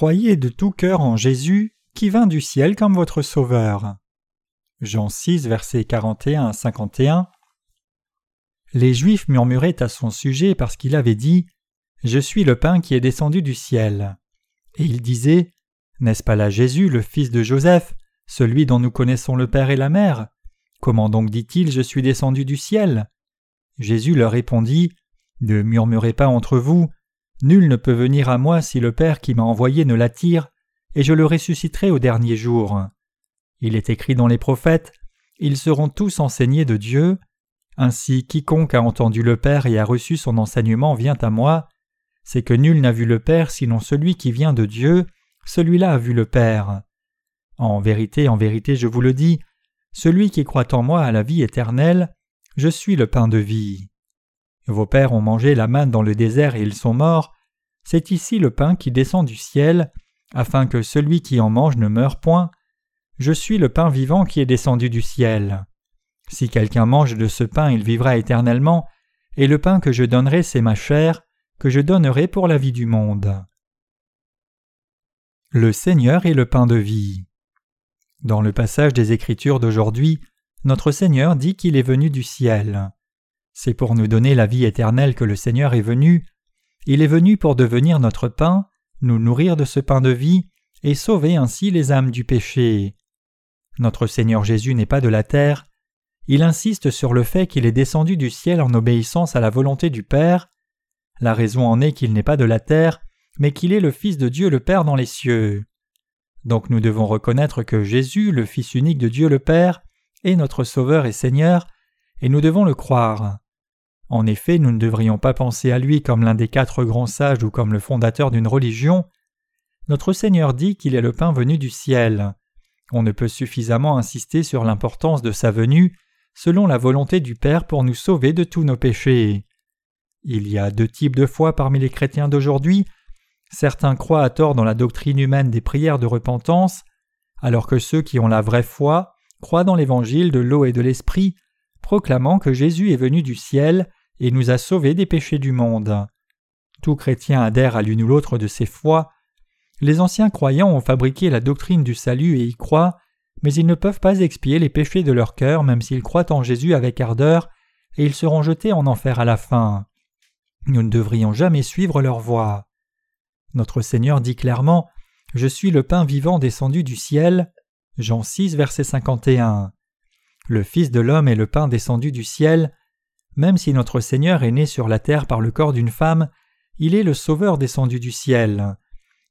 croyez de tout cœur en Jésus, qui vint du ciel comme votre Sauveur. Jean 6, versets 41 à 51. Les Juifs murmuraient à son sujet parce qu'il avait dit Je suis le pain qui est descendu du ciel. Et il disait N'est-ce pas là Jésus, le fils de Joseph, celui dont nous connaissons le Père et la Mère? Comment donc dit-il Je suis descendu du ciel Jésus leur répondit Ne murmurez pas entre vous, nul ne peut venir à moi si le Père qui m'a envoyé ne l'attire, et je le ressusciterai au dernier jour. Il est écrit dans les prophètes Ils seront tous enseignés de Dieu. Ainsi, quiconque a entendu le Père et a reçu son enseignement vient à moi. C'est que nul n'a vu le Père sinon celui qui vient de Dieu, celui-là a vu le Père. En vérité, en vérité, je vous le dis, celui qui croit en moi a la vie éternelle, je suis le pain de vie. Vos pères ont mangé la manne dans le désert et ils sont morts, c'est ici le pain qui descend du ciel, afin que celui qui en mange ne meure point. Je suis le pain vivant qui est descendu du ciel. Si quelqu'un mange de ce pain, il vivra éternellement, et le pain que je donnerai, c'est ma chair, que je donnerai pour la vie du monde. Le Seigneur est le pain de vie. Dans le passage des Écritures d'aujourd'hui, notre Seigneur dit qu'il est venu du ciel. C'est pour nous donner la vie éternelle que le Seigneur est venu. Il est venu pour devenir notre pain, nous nourrir de ce pain de vie, et sauver ainsi les âmes du péché. Notre Seigneur Jésus n'est pas de la terre, il insiste sur le fait qu'il est descendu du ciel en obéissance à la volonté du Père. La raison en est qu'il n'est pas de la terre, mais qu'il est le Fils de Dieu le Père dans les cieux. Donc nous devons reconnaître que Jésus, le Fils unique de Dieu le Père, est notre Sauveur et Seigneur, et nous devons le croire. En effet, nous ne devrions pas penser à lui comme l'un des quatre grands sages ou comme le fondateur d'une religion. Notre Seigneur dit qu'il est le pain venu du ciel. On ne peut suffisamment insister sur l'importance de sa venue selon la volonté du Père pour nous sauver de tous nos péchés. Il y a deux types de foi parmi les chrétiens d'aujourd'hui, Certains croient à tort dans la doctrine humaine des prières de repentance, alors que ceux qui ont la vraie foi croient dans l'évangile de l'eau et de l'esprit, proclamant que Jésus est venu du ciel et nous a sauvés des péchés du monde. Tout chrétien adhère à l'une ou l'autre de ces foi. Les anciens croyants ont fabriqué la doctrine du salut et y croient, mais ils ne peuvent pas expier les péchés de leur cœur même s'ils croient en Jésus avec ardeur, et ils seront jetés en enfer à la fin. Nous ne devrions jamais suivre leur voie. Notre Seigneur dit clairement Je suis le pain vivant descendu du ciel. Jean 6, verset 51. Le Fils de l'homme est le pain descendu du ciel. Même si notre Seigneur est né sur la terre par le corps d'une femme, il est le Sauveur descendu du ciel.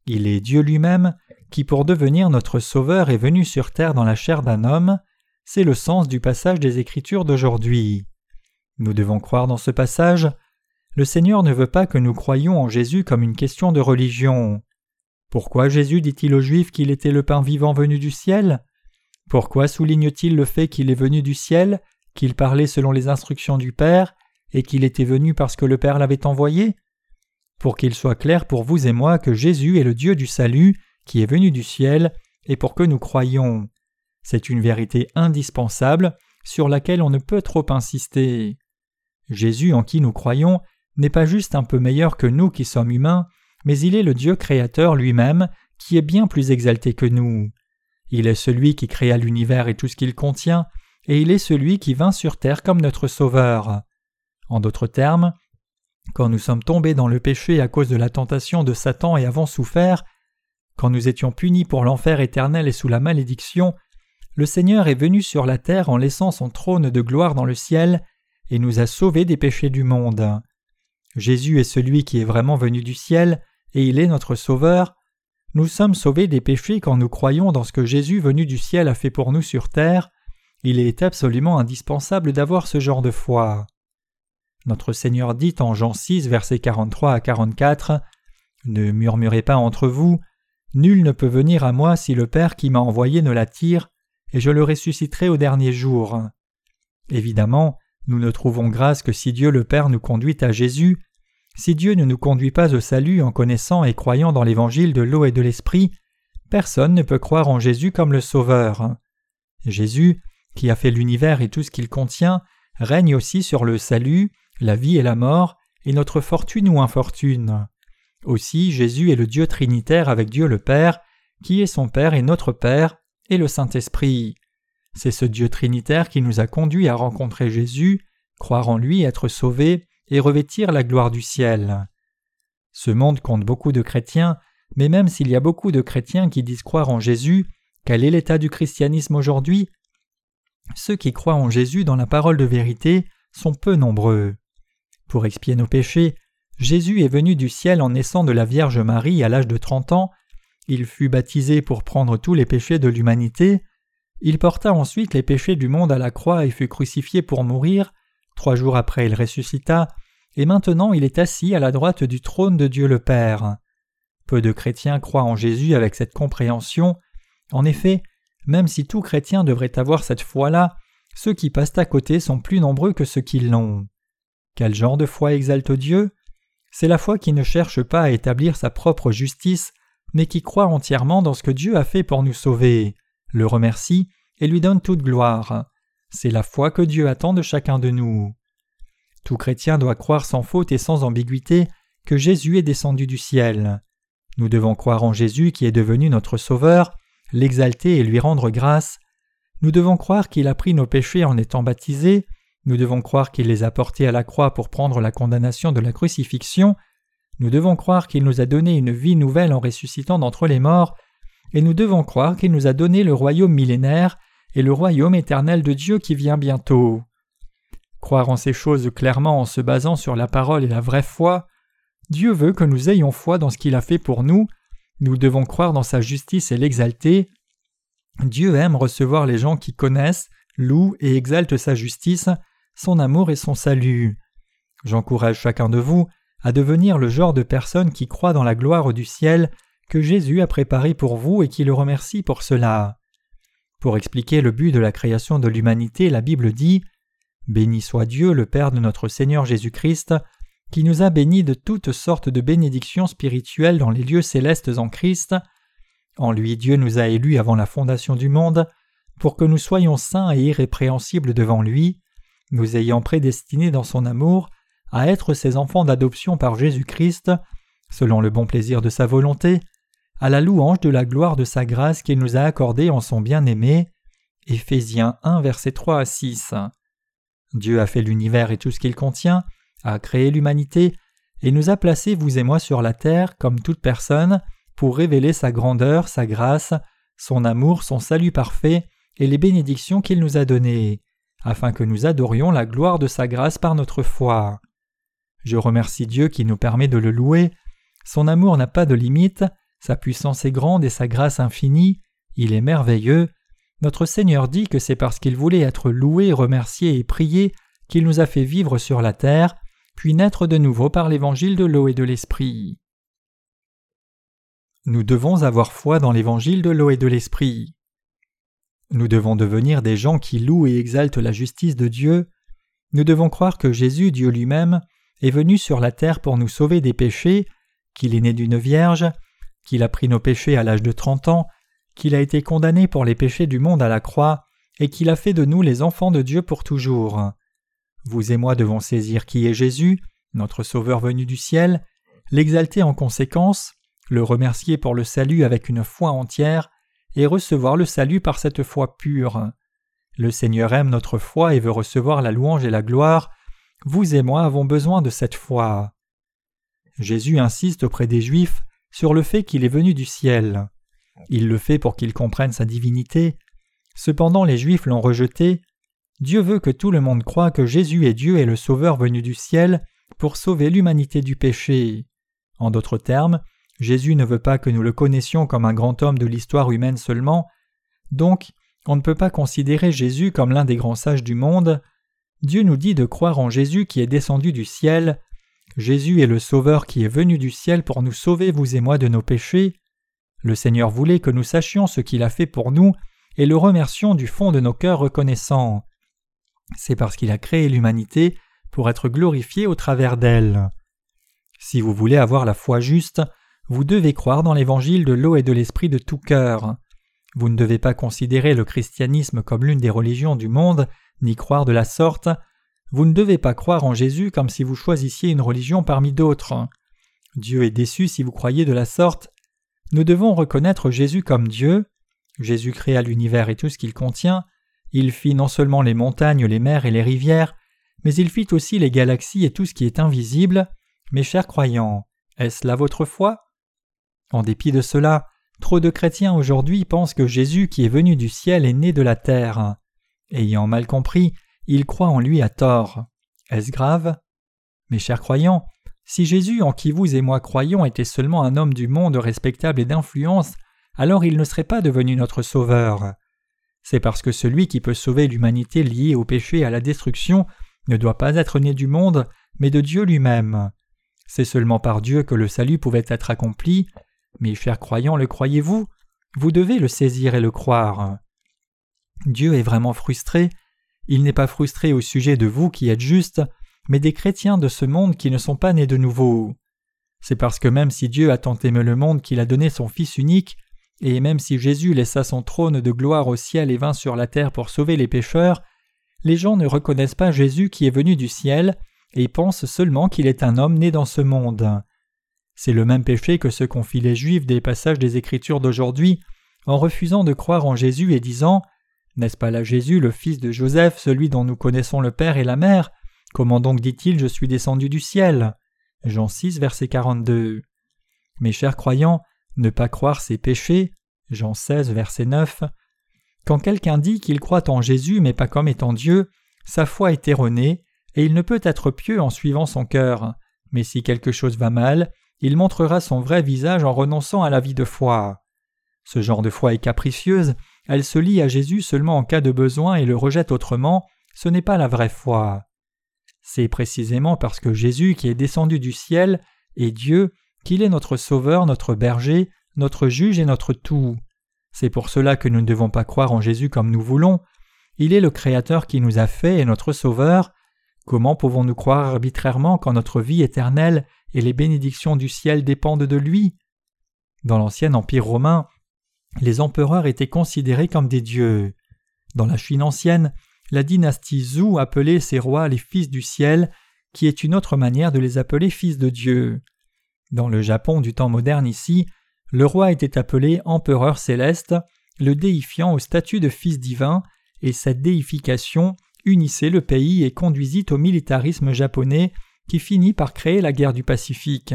Il est Dieu lui-même, qui pour devenir notre Sauveur est venu sur terre dans la chair d'un homme. C'est le sens du passage des Écritures d'aujourd'hui. Nous devons croire dans ce passage le Seigneur ne veut pas que nous croyions en Jésus comme une question de religion. Pourquoi Jésus dit-il aux Juifs qu'il était le pain vivant venu du ciel? Pourquoi souligne-t-il le fait qu'il est venu du ciel, qu'il parlait selon les instructions du Père, et qu'il était venu parce que le Père l'avait envoyé? Pour qu'il soit clair pour vous et moi que Jésus est le Dieu du salut, qui est venu du ciel, et pour que nous croyions. C'est une vérité indispensable sur laquelle on ne peut trop insister. Jésus en qui nous croyons n'est pas juste un peu meilleur que nous qui sommes humains, mais il est le Dieu créateur lui-même qui est bien plus exalté que nous. Il est celui qui créa l'univers et tout ce qu'il contient, et il est celui qui vint sur terre comme notre Sauveur. En d'autres termes, quand nous sommes tombés dans le péché à cause de la tentation de Satan et avons souffert, quand nous étions punis pour l'enfer éternel et sous la malédiction, le Seigneur est venu sur la terre en laissant son trône de gloire dans le ciel et nous a sauvés des péchés du monde. Jésus est celui qui est vraiment venu du ciel, et il est notre Sauveur. Nous sommes sauvés des péchés quand nous croyons dans ce que Jésus venu du ciel a fait pour nous sur terre. Il est absolument indispensable d'avoir ce genre de foi. Notre Seigneur dit en Jean 6, versets 43 à 44 Ne murmurez pas entre vous, nul ne peut venir à moi si le Père qui m'a envoyé ne l'attire, et je le ressusciterai au dernier jour. Évidemment, nous ne trouvons grâce que si Dieu le Père nous conduit à Jésus. Si Dieu ne nous conduit pas au salut en connaissant et croyant dans l'évangile de l'eau et de l'esprit, personne ne peut croire en Jésus comme le Sauveur. Jésus, qui a fait l'univers et tout ce qu'il contient, règne aussi sur le salut, la vie et la mort, et notre fortune ou infortune. Aussi Jésus est le Dieu trinitaire avec Dieu le Père, qui est son Père et notre Père, et le Saint-Esprit. C'est ce Dieu trinitaire qui nous a conduits à rencontrer Jésus, croire en lui, être sauvés et revêtir la gloire du ciel. Ce monde compte beaucoup de chrétiens, mais même s'il y a beaucoup de chrétiens qui disent croire en Jésus, quel est l'état du christianisme aujourd'hui? Ceux qui croient en Jésus dans la parole de vérité sont peu nombreux. Pour expier nos péchés, Jésus est venu du ciel en naissant de la Vierge Marie à l'âge de trente ans, il fut baptisé pour prendre tous les péchés de l'humanité, il porta ensuite les péchés du monde à la croix et fut crucifié pour mourir, trois jours après il ressuscita, et maintenant il est assis à la droite du trône de Dieu le Père. Peu de chrétiens croient en Jésus avec cette compréhension. En effet, même si tout chrétien devrait avoir cette foi-là, ceux qui passent à côté sont plus nombreux que ceux qui l'ont. Quel genre de foi exalte Dieu? C'est la foi qui ne cherche pas à établir sa propre justice, mais qui croit entièrement dans ce que Dieu a fait pour nous sauver, le remercie et lui donne toute gloire. C'est la foi que Dieu attend de chacun de nous. Tout chrétien doit croire sans faute et sans ambiguïté que Jésus est descendu du ciel. Nous devons croire en Jésus qui est devenu notre Sauveur, l'exalter et lui rendre grâce. Nous devons croire qu'il a pris nos péchés en étant baptisé, nous devons croire qu'il les a portés à la croix pour prendre la condamnation de la crucifixion, nous devons croire qu'il nous a donné une vie nouvelle en ressuscitant d'entre les morts, et nous devons croire qu'il nous a donné le royaume millénaire et le royaume éternel de Dieu qui vient bientôt. Croire en ces choses clairement en se basant sur la parole et la vraie foi, Dieu veut que nous ayons foi dans ce qu'il a fait pour nous, nous devons croire dans sa justice et l'exalter. Dieu aime recevoir les gens qui connaissent, louent et exaltent sa justice, son amour et son salut. J'encourage chacun de vous à devenir le genre de personne qui croit dans la gloire du ciel que Jésus a préparé pour vous et qui le remercie pour cela. Pour expliquer le but de la création de l'humanité, la Bible dit Béni soit Dieu, le Père de notre Seigneur Jésus-Christ, qui nous a bénis de toutes sortes de bénédictions spirituelles dans les lieux célestes en Christ. En lui Dieu nous a élus avant la fondation du monde, pour que nous soyons saints et irrépréhensibles devant lui, nous ayant prédestinés dans son amour à être ses enfants d'adoption par Jésus-Christ, selon le bon plaisir de sa volonté, à la louange de la gloire de sa grâce qu'il nous a accordée en son bien-aimé. Éphésiens 1, versets 3 à 6. Dieu a fait l'univers et tout ce qu'il contient, a créé l'humanité et nous a placés, vous et moi, sur la terre, comme toute personne, pour révéler sa grandeur, sa grâce, son amour, son salut parfait et les bénédictions qu'il nous a données, afin que nous adorions la gloire de sa grâce par notre foi. Je remercie Dieu qui nous permet de le louer. Son amour n'a pas de limite, sa puissance est grande et sa grâce infinie, il est merveilleux. Notre Seigneur dit que c'est parce qu'il voulait être loué, remercié et prié qu'il nous a fait vivre sur la terre, puis naître de nouveau par l'évangile de l'eau et de l'esprit. Nous devons avoir foi dans l'évangile de l'eau et de l'esprit. Nous devons devenir des gens qui louent et exaltent la justice de Dieu. Nous devons croire que Jésus, Dieu lui-même, est venu sur la terre pour nous sauver des péchés, qu'il est né d'une vierge, qu'il a pris nos péchés à l'âge de trente ans, qu'il a été condamné pour les péchés du monde à la croix, et qu'il a fait de nous les enfants de Dieu pour toujours. Vous et moi devons saisir qui est Jésus, notre Sauveur venu du ciel, l'exalter en conséquence, le remercier pour le salut avec une foi entière, et recevoir le salut par cette foi pure. Le Seigneur aime notre foi et veut recevoir la louange et la gloire. Vous et moi avons besoin de cette foi. Jésus insiste auprès des Juifs sur le fait qu'il est venu du ciel. Il le fait pour qu'ils comprennent sa divinité. Cependant les Juifs l'ont rejeté, Dieu veut que tout le monde croie que Jésus est Dieu et le Sauveur venu du ciel pour sauver l'humanité du péché. En d'autres termes, Jésus ne veut pas que nous le connaissions comme un grand homme de l'histoire humaine seulement, donc on ne peut pas considérer Jésus comme l'un des grands sages du monde. Dieu nous dit de croire en Jésus qui est descendu du ciel. Jésus est le Sauveur qui est venu du ciel pour nous sauver, vous et moi, de nos péchés. Le Seigneur voulait que nous sachions ce qu'il a fait pour nous et le remercions du fond de nos cœurs reconnaissants c'est parce qu'il a créé l'humanité pour être glorifié au travers d'elle. Si vous voulez avoir la foi juste, vous devez croire dans l'évangile de l'eau et de l'esprit de tout cœur. Vous ne devez pas considérer le christianisme comme l'une des religions du monde, ni croire de la sorte. Vous ne devez pas croire en Jésus comme si vous choisissiez une religion parmi d'autres. Dieu est déçu si vous croyez de la sorte. Nous devons reconnaître Jésus comme Dieu. Jésus créa l'univers et tout ce qu'il contient. Il fit non seulement les montagnes, les mers et les rivières, mais il fit aussi les galaxies et tout ce qui est invisible. Mes chers croyants, est-ce là votre foi? En dépit de cela, trop de chrétiens aujourd'hui pensent que Jésus qui est venu du ciel est né de la terre. Ayant mal compris, ils croient en lui à tort. Est-ce grave? Mes chers croyants, si Jésus en qui vous et moi croyons était seulement un homme du monde respectable et d'influence, alors il ne serait pas devenu notre Sauveur. C'est parce que celui qui peut sauver l'humanité liée au péché et à la destruction ne doit pas être né du monde, mais de Dieu lui-même. C'est seulement par Dieu que le salut pouvait être accompli. Mes chers croyants, le croyez-vous? Vous devez le saisir et le croire. Dieu est vraiment frustré. Il n'est pas frustré au sujet de vous qui êtes justes, mais des chrétiens de ce monde qui ne sont pas nés de nouveau. C'est parce que même si Dieu a tant aimé le monde qu'il a donné son Fils unique, et même si Jésus laissa son trône de gloire au ciel et vint sur la terre pour sauver les pécheurs, les gens ne reconnaissent pas Jésus qui est venu du ciel et pensent seulement qu'il est un homme né dans ce monde. C'est le même péché que ce qu'ont fit les Juifs des passages des Écritures d'aujourd'hui en refusant de croire en Jésus et disant N'est-ce pas là Jésus, le fils de Joseph, celui dont nous connaissons le Père et la Mère? Comment donc dit-il Je suis descendu du ciel? Jean 6, verset 42. Mes chers croyants, ne pas croire ses péchés. Jean 16, verset 9. Quand quelqu'un dit qu'il croit en Jésus mais pas comme étant Dieu, sa foi est erronée, et il ne peut être pieux en suivant son cœur. Mais si quelque chose va mal, il montrera son vrai visage en renonçant à la vie de foi. Ce genre de foi est capricieuse, elle se lie à Jésus seulement en cas de besoin et le rejette autrement, ce n'est pas la vraie foi. C'est précisément parce que Jésus qui est descendu du ciel est Dieu qu'il est notre Sauveur, notre berger, notre juge et notre tout. C'est pour cela que nous ne devons pas croire en Jésus comme nous voulons. Il est le Créateur qui nous a fait et notre Sauveur. Comment pouvons-nous croire arbitrairement quand notre vie éternelle et les bénédictions du ciel dépendent de lui? Dans l'ancien Empire romain, les empereurs étaient considérés comme des dieux. Dans la Chine ancienne, la dynastie Zhou appelait ses rois les fils du ciel, qui est une autre manière de les appeler fils de Dieu. Dans le Japon du temps moderne ici, le roi était appelé empereur céleste, le déifiant au statut de fils divin, et cette déification unissait le pays et conduisit au militarisme japonais qui finit par créer la guerre du Pacifique.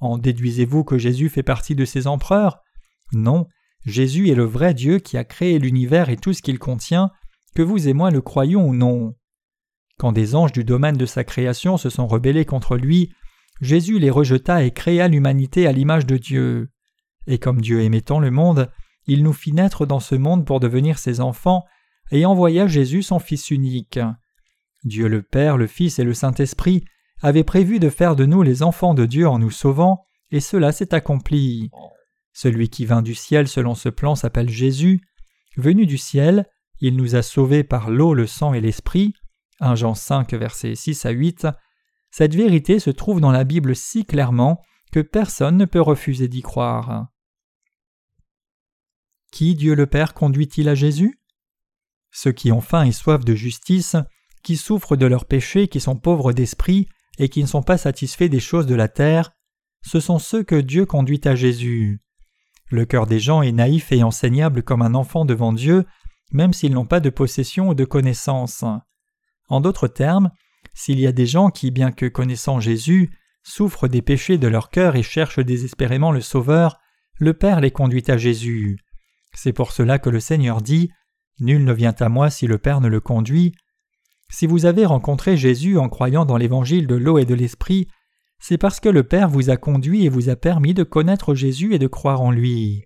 En déduisez-vous que Jésus fait partie de ces empereurs? Non, Jésus est le vrai Dieu qui a créé l'univers et tout ce qu'il contient, que vous et moi le croyons ou non. Quand des anges du domaine de sa création se sont rebellés contre lui, Jésus les rejeta et créa l'humanité à l'image de Dieu. Et comme Dieu aimait tant le monde, il nous fit naître dans ce monde pour devenir ses enfants, et envoya Jésus son Fils unique. Dieu le Père, le Fils et le Saint-Esprit avaient prévu de faire de nous les enfants de Dieu en nous sauvant, et cela s'est accompli. Celui qui vint du ciel selon ce plan s'appelle Jésus. Venu du ciel, il nous a sauvés par l'eau, le sang et l'esprit. 1 Jean 5, versets 6 à 8. Cette vérité se trouve dans la Bible si clairement que personne ne peut refuser d'y croire. Qui Dieu le Père conduit-il à Jésus? Ceux qui ont faim et soif de justice, qui souffrent de leurs péchés, qui sont pauvres d'esprit et qui ne sont pas satisfaits des choses de la terre, ce sont ceux que Dieu conduit à Jésus. Le cœur des gens est naïf et enseignable comme un enfant devant Dieu, même s'ils n'ont pas de possession ou de connaissance. En d'autres termes, s'il y a des gens qui, bien que connaissant Jésus, souffrent des péchés de leur cœur et cherchent désespérément le Sauveur, le Père les conduit à Jésus. C'est pour cela que le Seigneur dit Nul ne vient à moi si le Père ne le conduit. Si vous avez rencontré Jésus en croyant dans l'évangile de l'eau et de l'esprit, c'est parce que le Père vous a conduit et vous a permis de connaître Jésus et de croire en lui.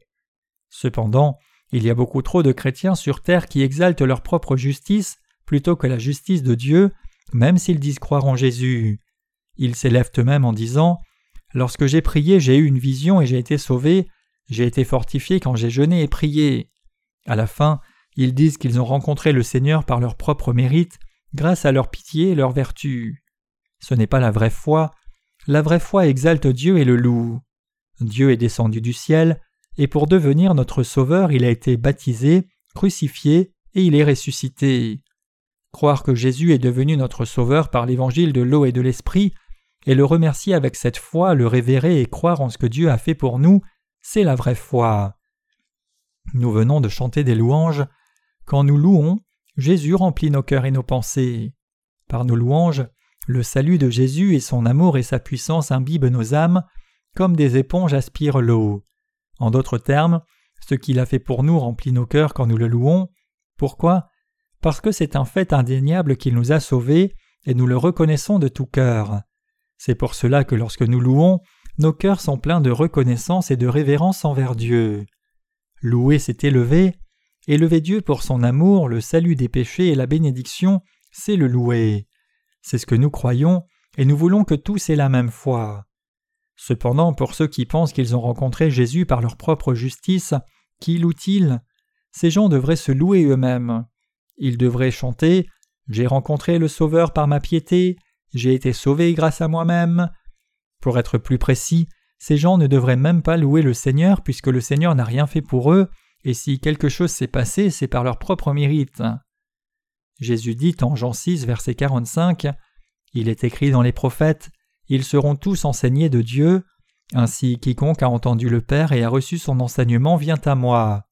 Cependant, il y a beaucoup trop de chrétiens sur terre qui exaltent leur propre justice plutôt que la justice de Dieu, même s'ils disent croire en Jésus. Ils s'élèvent eux-mêmes en disant Lorsque j'ai prié, j'ai eu une vision et j'ai été sauvé, j'ai été fortifié quand j'ai jeûné et prié. À la fin, ils disent qu'ils ont rencontré le Seigneur par leur propre mérite, grâce à leur pitié et leur vertu. Ce n'est pas la vraie foi. La vraie foi exalte Dieu et le loue. Dieu est descendu du ciel, et pour devenir notre Sauveur, il a été baptisé, crucifié, et il est ressuscité. Croire que Jésus est devenu notre Sauveur par l'évangile de l'eau et de l'Esprit et le remercier avec cette foi, le révérer et croire en ce que Dieu a fait pour nous, c'est la vraie foi. Nous venons de chanter des louanges. Quand nous louons, Jésus remplit nos cœurs et nos pensées. Par nos louanges, le salut de Jésus et son amour et sa puissance imbibent nos âmes, comme des éponges aspirent l'eau. En d'autres termes, ce qu'il a fait pour nous remplit nos cœurs quand nous le louons. Pourquoi? Parce que c'est un fait indéniable qu'il nous a sauvés, et nous le reconnaissons de tout cœur. C'est pour cela que lorsque nous louons, nos cœurs sont pleins de reconnaissance et de révérence envers Dieu. Louer, c'est élever. Élever Dieu pour son amour, le salut des péchés et la bénédiction, c'est le louer. C'est ce que nous croyons, et nous voulons que tous aient la même foi. Cependant, pour ceux qui pensent qu'ils ont rencontré Jésus par leur propre justice, qui louent-ils Ces gens devraient se louer eux-mêmes. Ils devraient chanter J'ai rencontré le Sauveur par ma piété, j'ai été sauvé grâce à moi-même. Pour être plus précis, ces gens ne devraient même pas louer le Seigneur puisque le Seigneur n'a rien fait pour eux, et si quelque chose s'est passé, c'est par leur propre mérite. Jésus dit en Jean 6, verset 45 Il est écrit dans les prophètes Ils seront tous enseignés de Dieu. Ainsi, quiconque a entendu le Père et a reçu son enseignement vient à moi.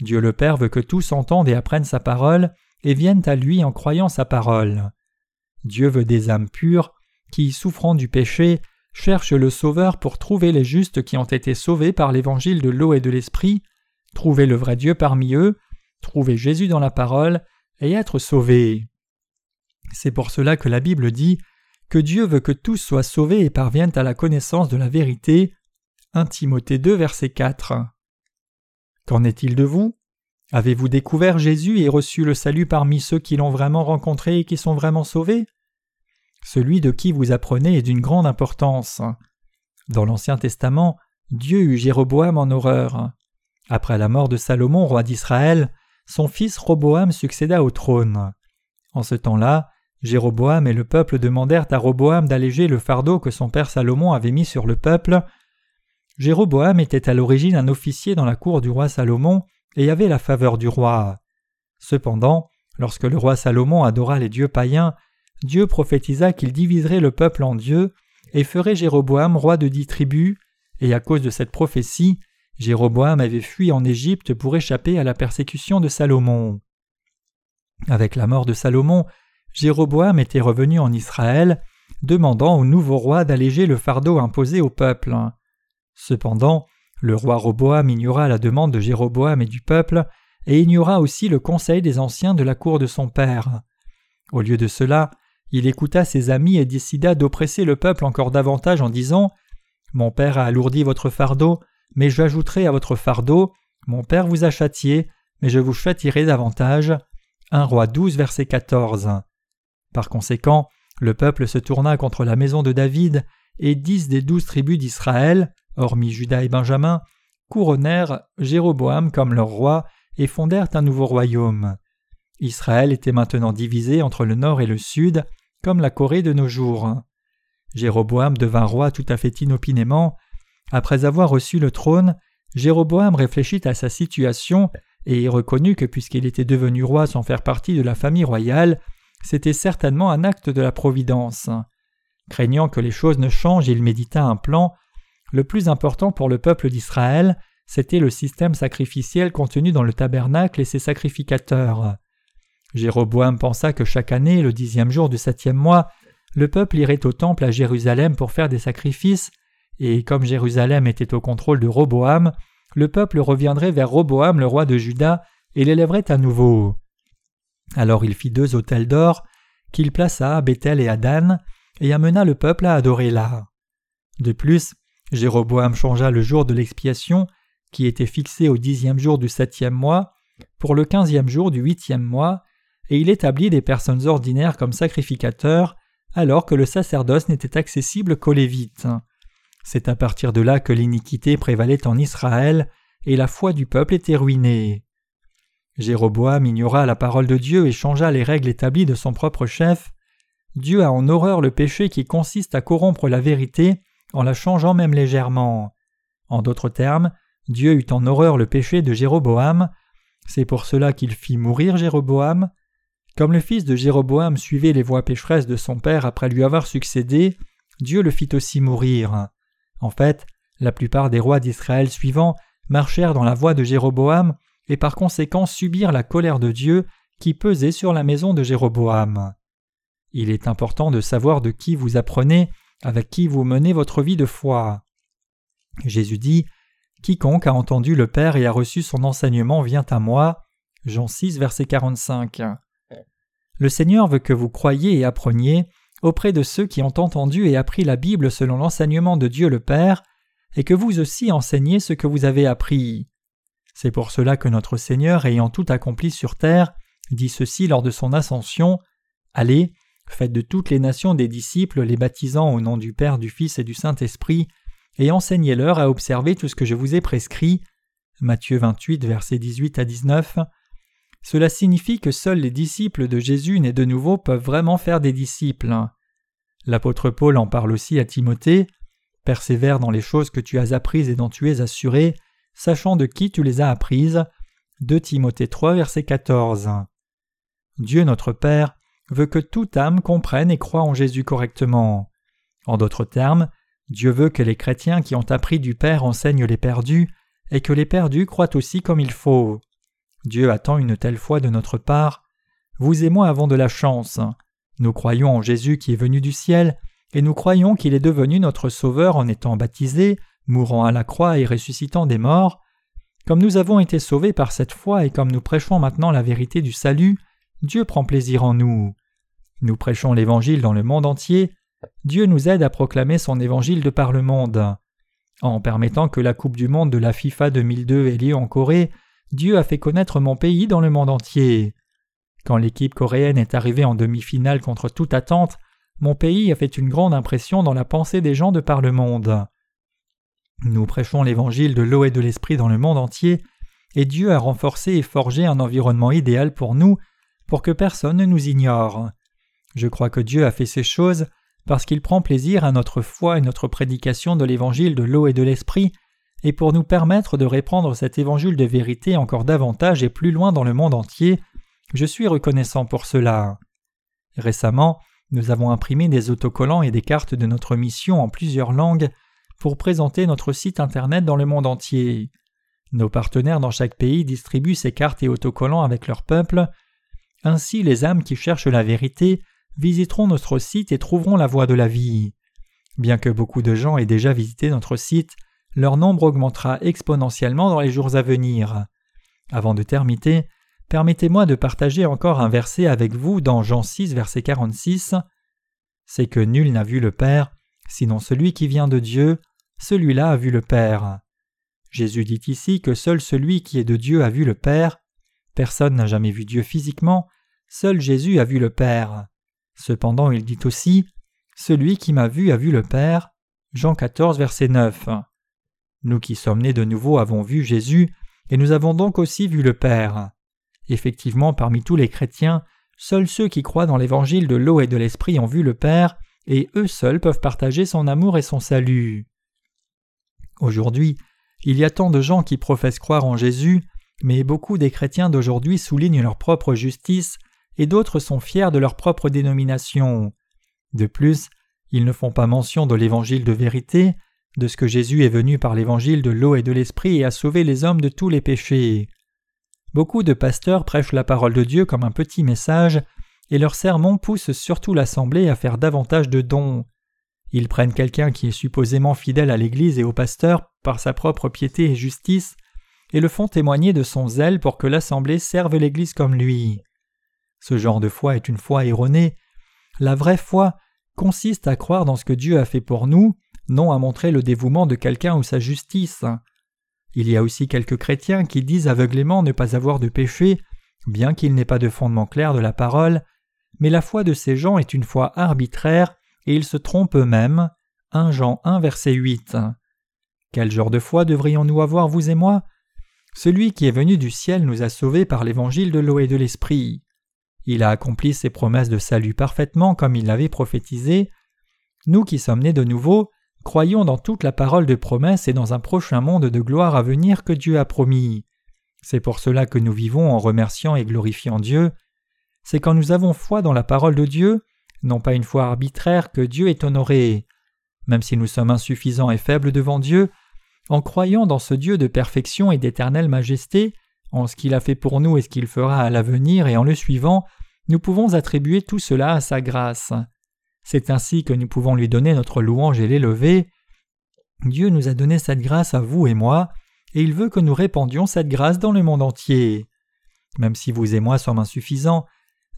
Dieu le Père veut que tous entendent et apprennent sa parole et viennent à lui en croyant sa parole. Dieu veut des âmes pures qui, souffrant du péché, cherchent le Sauveur pour trouver les justes qui ont été sauvés par l'évangile de l'eau et de l'esprit, trouver le vrai Dieu parmi eux, trouver Jésus dans la parole et être sauvés. C'est pour cela que la Bible dit que Dieu veut que tous soient sauvés et parviennent à la connaissance de la vérité. 1 Timothée 2, verset 4. Qu'en est-il de vous? Avez-vous découvert Jésus et reçu le salut parmi ceux qui l'ont vraiment rencontré et qui sont vraiment sauvés? Celui de qui vous apprenez est d'une grande importance. Dans l'Ancien Testament, Dieu eut Jéroboam en horreur. Après la mort de Salomon, roi d'Israël, son fils Roboam succéda au trône. En ce temps-là, Jéroboam et le peuple demandèrent à Roboam d'alléger le fardeau que son père Salomon avait mis sur le peuple. Jéroboam était à l'origine un officier dans la cour du roi Salomon et avait la faveur du roi. Cependant, lorsque le roi Salomon adora les dieux païens, Dieu prophétisa qu'il diviserait le peuple en dieux et ferait Jéroboam roi de dix tribus, et à cause de cette prophétie, Jéroboam avait fui en Égypte pour échapper à la persécution de Salomon. Avec la mort de Salomon, Jéroboam était revenu en Israël, demandant au nouveau roi d'alléger le fardeau imposé au peuple. Cependant, le roi Roboam ignora la demande de Jéroboam et du peuple, et ignora aussi le conseil des anciens de la cour de son père. Au lieu de cela, il écouta ses amis et décida d'oppresser le peuple encore davantage en disant Mon père a alourdi votre fardeau, mais j'ajouterai à votre fardeau Mon père vous a châtié, mais je vous châtierai davantage. 1 roi 12, verset 14. Par conséquent, le peuple se tourna contre la maison de David, et dix des douze tribus d'Israël, hormis Judas et Benjamin, couronnèrent Jéroboam comme leur roi et fondèrent un nouveau royaume. Israël était maintenant divisé entre le nord et le sud, comme la Corée de nos jours. Jéroboam devint roi tout à fait inopinément. Après avoir reçu le trône, Jéroboam réfléchit à sa situation et reconnut que puisqu'il était devenu roi sans faire partie de la famille royale, c'était certainement un acte de la Providence. Craignant que les choses ne changent, il médita un plan le plus important pour le peuple d'Israël, c'était le système sacrificiel contenu dans le tabernacle et ses sacrificateurs. Jéroboam pensa que chaque année, le dixième jour du septième mois, le peuple irait au temple à Jérusalem pour faire des sacrifices, et comme Jérusalem était au contrôle de Roboam, le peuple reviendrait vers Roboam le roi de Juda et l'élèverait à nouveau. Alors il fit deux autels d'or, qu'il plaça à Bethel et à Dan, et amena le peuple à adorer là. De plus, Jéroboam changea le jour de l'expiation, qui était fixé au dixième jour du septième mois, pour le quinzième jour du huitième mois, et il établit des personnes ordinaires comme sacrificateurs, alors que le sacerdoce n'était accessible qu'aux Lévites. C'est à partir de là que l'iniquité prévalait en Israël, et la foi du peuple était ruinée. Jéroboam ignora la parole de Dieu et changea les règles établies de son propre chef. Dieu a en horreur le péché qui consiste à corrompre la vérité en la changeant même légèrement. En d'autres termes, Dieu eut en horreur le péché de Jéroboam, c'est pour cela qu'il fit mourir Jéroboam. Comme le fils de Jéroboam suivait les voies pécheresses de son père après lui avoir succédé, Dieu le fit aussi mourir. En fait, la plupart des rois d'Israël suivants marchèrent dans la voie de Jéroboam et par conséquent subirent la colère de Dieu qui pesait sur la maison de Jéroboam. Il est important de savoir de qui vous apprenez, avec qui vous menez votre vie de foi. Jésus dit Quiconque a entendu le Père et a reçu son enseignement vient à moi. Jean 6, verset 45. Le Seigneur veut que vous croyiez et appreniez auprès de ceux qui ont entendu et appris la Bible selon l'enseignement de Dieu le Père, et que vous aussi enseignez ce que vous avez appris. C'est pour cela que notre Seigneur, ayant tout accompli sur terre, dit ceci lors de son ascension Allez, faites de toutes les nations des disciples, les baptisant au nom du Père, du Fils et du Saint-Esprit, et enseignez-leur à observer tout ce que je vous ai prescrit. Matthieu 28, versets 18 à 19. Cela signifie que seuls les disciples de Jésus nés de nouveau peuvent vraiment faire des disciples. L'apôtre Paul en parle aussi à Timothée. Persévère dans les choses que tu as apprises et dont tu es assuré, sachant de qui tu les as apprises. 2 Timothée 3, verset 14. Dieu notre Père veut que toute âme comprenne et croie en Jésus correctement. En d'autres termes, Dieu veut que les chrétiens qui ont appris du Père enseignent les perdus, et que les perdus croient aussi comme il faut. Dieu attend une telle foi de notre part. Vous et moi avons de la chance. Nous croyons en Jésus qui est venu du ciel, et nous croyons qu'il est devenu notre Sauveur en étant baptisé, mourant à la croix et ressuscitant des morts. Comme nous avons été sauvés par cette foi et comme nous prêchons maintenant la vérité du salut, Dieu prend plaisir en nous. Nous prêchons l'Évangile dans le monde entier, Dieu nous aide à proclamer son Évangile de par le monde. En permettant que la Coupe du Monde de la FIFA 2002 ait lieu en Corée, Dieu a fait connaître mon pays dans le monde entier. Quand l'équipe coréenne est arrivée en demi-finale contre toute attente, mon pays a fait une grande impression dans la pensée des gens de par le monde. Nous prêchons l'évangile de l'eau et de l'esprit dans le monde entier, et Dieu a renforcé et forgé un environnement idéal pour nous, pour que personne ne nous ignore. Je crois que Dieu a fait ces choses parce qu'il prend plaisir à notre foi et notre prédication de l'évangile de l'eau et de l'esprit, et pour nous permettre de répandre cet évangile de vérité encore davantage et plus loin dans le monde entier, je suis reconnaissant pour cela. Récemment, nous avons imprimé des autocollants et des cartes de notre mission en plusieurs langues pour présenter notre site internet dans le monde entier. Nos partenaires dans chaque pays distribuent ces cartes et autocollants avec leur peuple. Ainsi, les âmes qui cherchent la vérité visiteront notre site et trouveront la voie de la vie. Bien que beaucoup de gens aient déjà visité notre site, leur nombre augmentera exponentiellement dans les jours à venir. Avant de terminer, permettez-moi de partager encore un verset avec vous dans Jean 6, verset 46. C'est que nul n'a vu le Père, sinon celui qui vient de Dieu, celui-là a vu le Père. Jésus dit ici que seul celui qui est de Dieu a vu le Père. Personne n'a jamais vu Dieu physiquement, seul Jésus a vu le Père. Cependant il dit aussi Celui qui m'a vu a vu le Père. Jean 14, verset 9. Nous qui sommes nés de nouveau avons vu Jésus, et nous avons donc aussi vu le Père. Effectivement, parmi tous les chrétiens, seuls ceux qui croient dans l'évangile de l'eau et de l'esprit ont vu le Père, et eux seuls peuvent partager son amour et son salut. Aujourd'hui, il y a tant de gens qui professent croire en Jésus, mais beaucoup des chrétiens d'aujourd'hui soulignent leur propre justice, et d'autres sont fiers de leur propre dénomination. De plus, ils ne font pas mention de l'évangile de vérité, de ce que Jésus est venu par l'évangile de l'eau et de l'esprit et a sauvé les hommes de tous les péchés. Beaucoup de pasteurs prêchent la parole de Dieu comme un petit message, et leurs sermons poussent surtout l'assemblée à faire davantage de dons. Ils prennent quelqu'un qui est supposément fidèle à l'Église et au pasteur par sa propre piété et justice, et le font témoigner de son zèle pour que l'assemblée serve l'Église comme lui. Ce genre de foi est une foi erronée. La vraie foi consiste à croire dans ce que Dieu a fait pour nous, non à montrer le dévouement de quelqu'un ou sa justice. Il y a aussi quelques chrétiens qui disent aveuglément ne pas avoir de péché, bien qu'il n'ait pas de fondement clair de la parole, mais la foi de ces gens est une foi arbitraire et ils se trompent eux-mêmes. 1 Jean 1 verset 8. Quel genre de foi devrions-nous avoir, vous et moi? Celui qui est venu du ciel nous a sauvés par l'évangile de l'eau et de l'esprit. Il a accompli ses promesses de salut parfaitement comme il l'avait prophétisé. Nous qui sommes nés de nouveau, Croyons dans toute la parole de promesse et dans un prochain monde de gloire à venir que Dieu a promis. C'est pour cela que nous vivons en remerciant et glorifiant Dieu. C'est quand nous avons foi dans la parole de Dieu, non pas une foi arbitraire, que Dieu est honoré. même si nous sommes insuffisants et faibles devant Dieu, en croyant dans ce Dieu de perfection et d'éternelle majesté, en ce qu'il a fait pour nous et ce qu'il fera à l'avenir et en le suivant, nous pouvons attribuer tout cela à sa grâce. C'est ainsi que nous pouvons lui donner notre louange et l'élever. Dieu nous a donné cette grâce à vous et moi, et il veut que nous répandions cette grâce dans le monde entier. Même si vous et moi sommes insuffisants,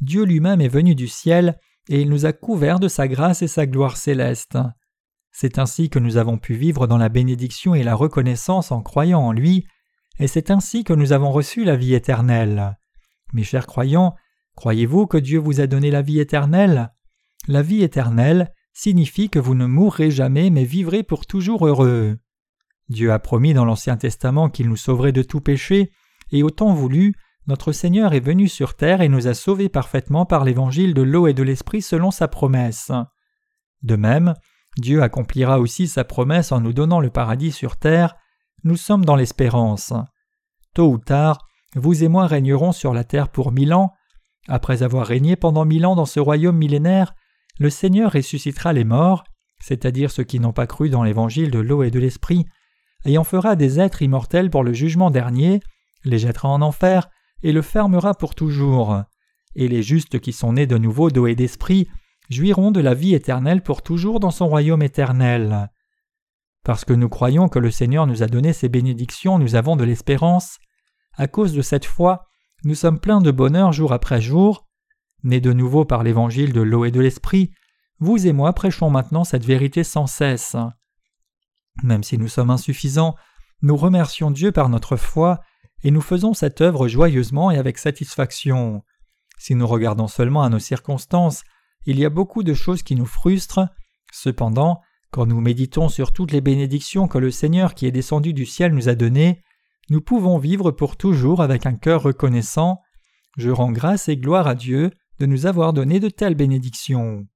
Dieu lui-même est venu du ciel, et il nous a couverts de sa grâce et sa gloire céleste. C'est ainsi que nous avons pu vivre dans la bénédiction et la reconnaissance en croyant en lui, et c'est ainsi que nous avons reçu la vie éternelle. Mes chers croyants, croyez-vous que Dieu vous a donné la vie éternelle? La vie éternelle signifie que vous ne mourrez jamais mais vivrez pour toujours heureux. Dieu a promis dans l'Ancien Testament qu'il nous sauverait de tout péché, et au temps voulu, notre Seigneur est venu sur terre et nous a sauvés parfaitement par l'évangile de l'eau et de l'esprit selon sa promesse. De même, Dieu accomplira aussi sa promesse en nous donnant le paradis sur terre, nous sommes dans l'espérance. Tôt ou tard, vous et moi régnerons sur la terre pour mille ans. Après avoir régné pendant mille ans dans ce royaume millénaire, le Seigneur ressuscitera les morts, c'est-à-dire ceux qui n'ont pas cru dans l'évangile de l'eau et de l'esprit, et en fera des êtres immortels pour le jugement dernier, les jettera en enfer, et le fermera pour toujours. Et les justes qui sont nés de nouveau d'eau et d'esprit jouiront de la vie éternelle pour toujours dans son royaume éternel. Parce que nous croyons que le Seigneur nous a donné ses bénédictions, nous avons de l'espérance. À cause de cette foi, nous sommes pleins de bonheur jour après jour. Nés de nouveau par l'évangile de l'eau et de l'esprit, vous et moi prêchons maintenant cette vérité sans cesse. Même si nous sommes insuffisants, nous remercions Dieu par notre foi et nous faisons cette œuvre joyeusement et avec satisfaction. Si nous regardons seulement à nos circonstances, il y a beaucoup de choses qui nous frustrent. Cependant, quand nous méditons sur toutes les bénédictions que le Seigneur qui est descendu du ciel nous a données, nous pouvons vivre pour toujours avec un cœur reconnaissant. Je rends grâce et gloire à Dieu de nous avoir donné de telles bénédictions.